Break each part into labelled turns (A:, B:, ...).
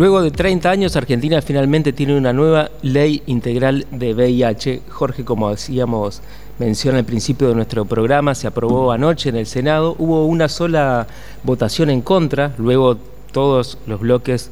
A: Luego de 30 años, Argentina finalmente tiene una nueva ley integral de VIH. Jorge, como decíamos, menciona al principio de nuestro programa, se aprobó anoche en el Senado. Hubo una sola votación en contra, luego todos los bloques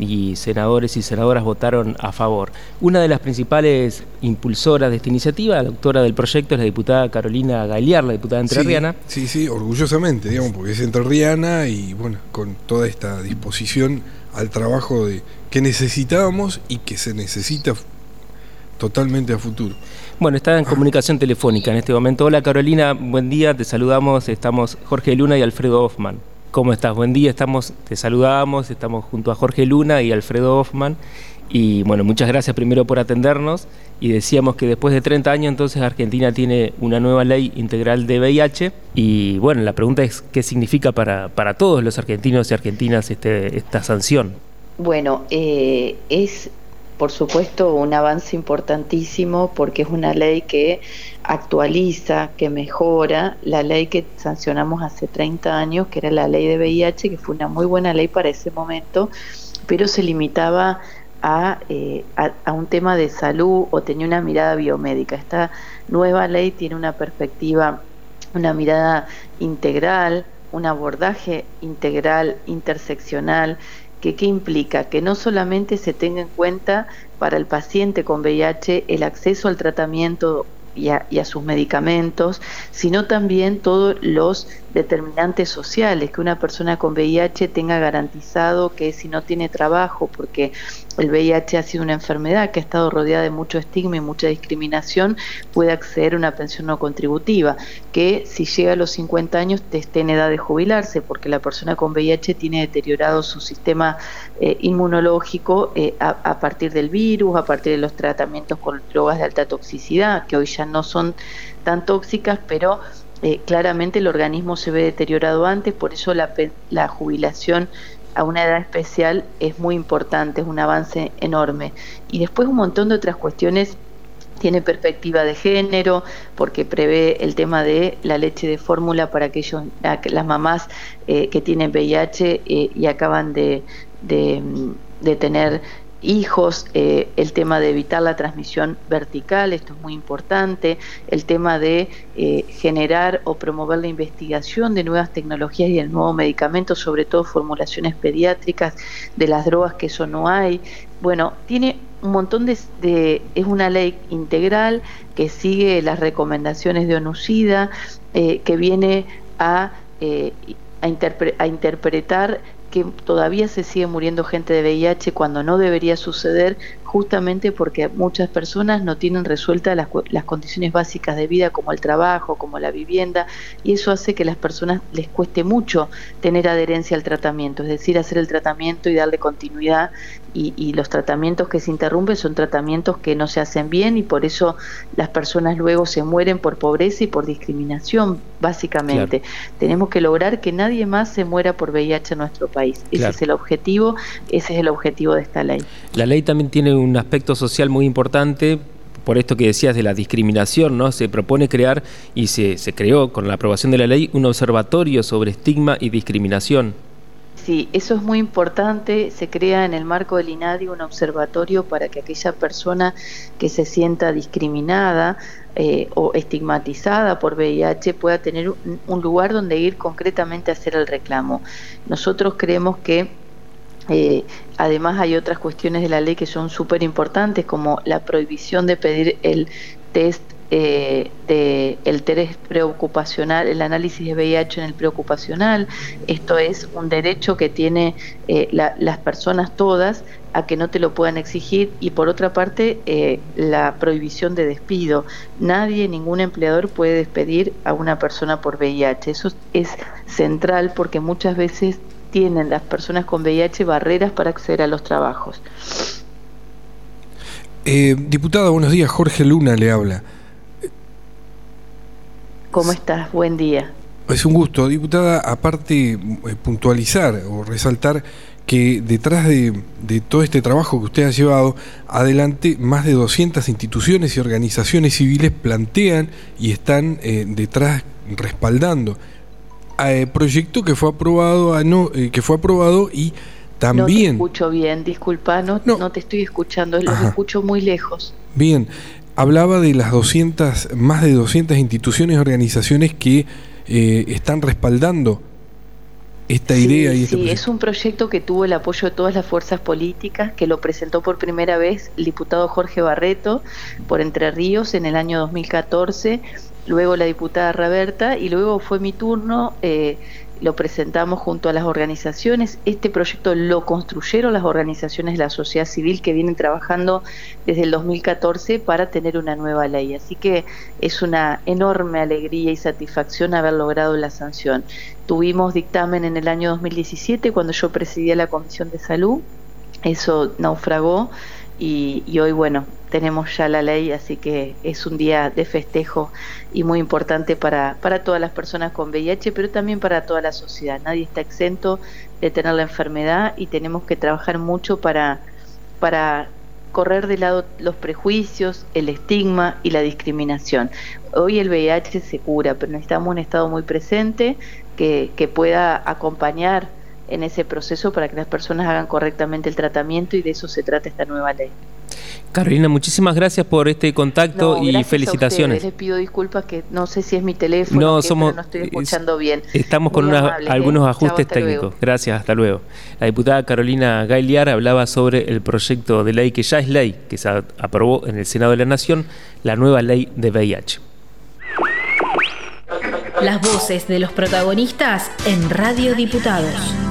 A: y senadores y senadoras votaron a favor. Una de las principales impulsoras de esta iniciativa, la autora del proyecto, es la diputada Carolina Galear, la diputada entrerriana.
B: Sí, sí, sí, orgullosamente, digamos, porque es entrerriana y bueno, con toda esta disposición al trabajo de que necesitábamos y que se necesita totalmente a futuro.
A: Bueno, está en comunicación telefónica en este momento. Hola Carolina, buen día, te saludamos, estamos Jorge Luna y Alfredo Hoffman. ¿Cómo estás? Buen día, estamos, te saludamos, estamos junto a Jorge Luna y Alfredo Hoffman. Y bueno, muchas gracias primero por atendernos. Y decíamos que después de 30 años entonces Argentina tiene una nueva ley integral de VIH. Y bueno, la pregunta es qué significa para, para todos los argentinos y argentinas este, esta sanción.
C: Bueno, eh, es por supuesto un avance importantísimo porque es una ley que actualiza, que mejora la ley que sancionamos hace 30 años, que era la ley de VIH, que fue una muy buena ley para ese momento, pero se limitaba eh, a, un tema de salud o tenía una mirada biomédica. Esta nueva ley tiene una perspectiva, una mirada integral, un abordaje integral, interseccional, que qué implica que no solamente se tenga en cuenta para el paciente con VIH el acceso al tratamiento y a, sus medicamentos, sino también todos los determinantes sociales, que una persona con VIH tenga garantizado que si no tiene trabajo, porque el VIH ha sido una enfermedad que ha estado rodeada de mucho estigma y mucha discriminación, puede acceder a una pensión no contributiva, que si llega a los 50 años esté en edad de jubilarse, porque la persona con VIH tiene deteriorado su sistema eh, inmunológico eh, a, a partir del virus, a partir de los tratamientos con drogas de alta toxicidad, que hoy ya no son tan tóxicas, pero eh, claramente el organismo se ve deteriorado antes, por eso la, la jubilación a una edad especial es muy importante, es un avance enorme. Y después un montón de otras cuestiones tiene perspectiva de género, porque prevé el tema de la leche de fórmula para aquellos, las mamás eh, que tienen VIH eh, y acaban de, tener hijos, eh, el tema de evitar la transmisión vertical, esto es muy importante, el tema de eh, generar o promover la investigación de nuevas tecnologías y el nuevo medicamento, sobre todo formulaciones pediátricas de las drogas que eso no hay. Bueno, tiene un montón de, es una ley integral que sigue las recomendaciones de ONUCIDA, eh, que viene a, a, a interpretar que todavía se sigue muriendo gente de VIH cuando no debería suceder, justamente porque muchas personas no tienen resueltas las, las, condiciones básicas de vida como el trabajo, como la vivienda, y eso hace que a las personas les cueste mucho tener adherencia al tratamiento, es decir, hacer el tratamiento y darle continuidad, y, los tratamientos que se interrumpen son tratamientos que no se hacen bien y por eso las personas luego se mueren por pobreza y por discriminación, básicamente. Tenemos que lograr que nadie más se muera por VIH en nuestro país. Ese es el objetivo, ese es el objetivo de esta ley.
A: La ley también tiene un aspecto social muy importante por esto que decías de la discriminación, ¿no? Se propone crear y se, se creó con la aprobación de la ley un observatorio sobre estigma y discriminación.
C: Sí, eso es muy importante. Se crea en el marco del INADI un observatorio para que aquella persona que se sienta discriminada eh, o estigmatizada por VIH pueda tener un lugar donde ir concretamente a hacer el reclamo. Nosotros creemos que eh, además hay otras cuestiones de la ley que son súper importantes, como la prohibición de pedir el test eh, de el test preocupacional, el análisis de VIH en el preocupacional. Esto es un derecho que tiene eh, las personas todas a que no te lo puedan exigir y por otra parte eh, la prohibición de despido. Nadie, ningún empleador puede despedir a una persona por VIH. Eso es central porque muchas veces tienen las personas con VIH barreras para acceder a los trabajos.
B: Eh, diputada, buenos días. Jorge Luna le habla.
C: ¿Cómo estás? Buen día.
B: Es un gusto. Diputada, aparte, eh, puntualizar o resaltar que detrás de, todo este trabajo que usted ha llevado adelante, más de 200 instituciones y organizaciones civiles plantean y están eh, detrás respaldando eh, proyecto que fue aprobado, no, eh, que fue aprobado y también... No te
C: escucho bien, disculpa, no, no. te estoy escuchando, los escucho muy lejos.
B: Bien, hablaba de las 200, más de 200 instituciones y organizaciones que eh, están respaldando esta idea y
C: este Sí, es un proyecto que tuvo el apoyo de todas las fuerzas políticas, que lo presentó por primera vez el diputado Jorge Barreto por Entre Ríos en el año 2014, luego la diputada Raberta y luego fue mi turno. Eh, lo presentamos junto a las organizaciones. Este proyecto lo construyeron las organizaciones de la sociedad civil que vienen trabajando desde el 2014 para tener una nueva ley. Así que es una enorme alegría y satisfacción haber logrado la sanción. Tuvimos dictamen en el año 2017 cuando yo presidía la Comisión de Salud. Eso naufragó y, hoy, bueno, tenemos ya la ley, así que es un día de festejo y muy importante para, para todas las personas con VIH, pero también para toda la sociedad. Nadie está exento de tener la enfermedad y tenemos que trabajar mucho para, para correr de lado los prejuicios, el estigma y la discriminación. Hoy el VIH se cura, pero necesitamos un Estado muy presente que, que pueda acompañar en ese proceso para que las personas hagan correctamente el tratamiento y de eso se trata esta nueva ley.
A: Carolina, muchísimas gracias por este contacto y felicitaciones.
C: les pido disculpas que no sé si es mi teléfono, no, somos, no estoy escuchando bien.
A: Estamos con algunos ¿eh? ajustes técnicos. Gracias, hasta luego. La diputada Carolina Gailiar hablaba sobre el proyecto de ley que ya es ley, que se aprobó en el Senado de la Nación, la nueva ley de VIH.
D: Las voces de los protagonistas en Radio Diputados.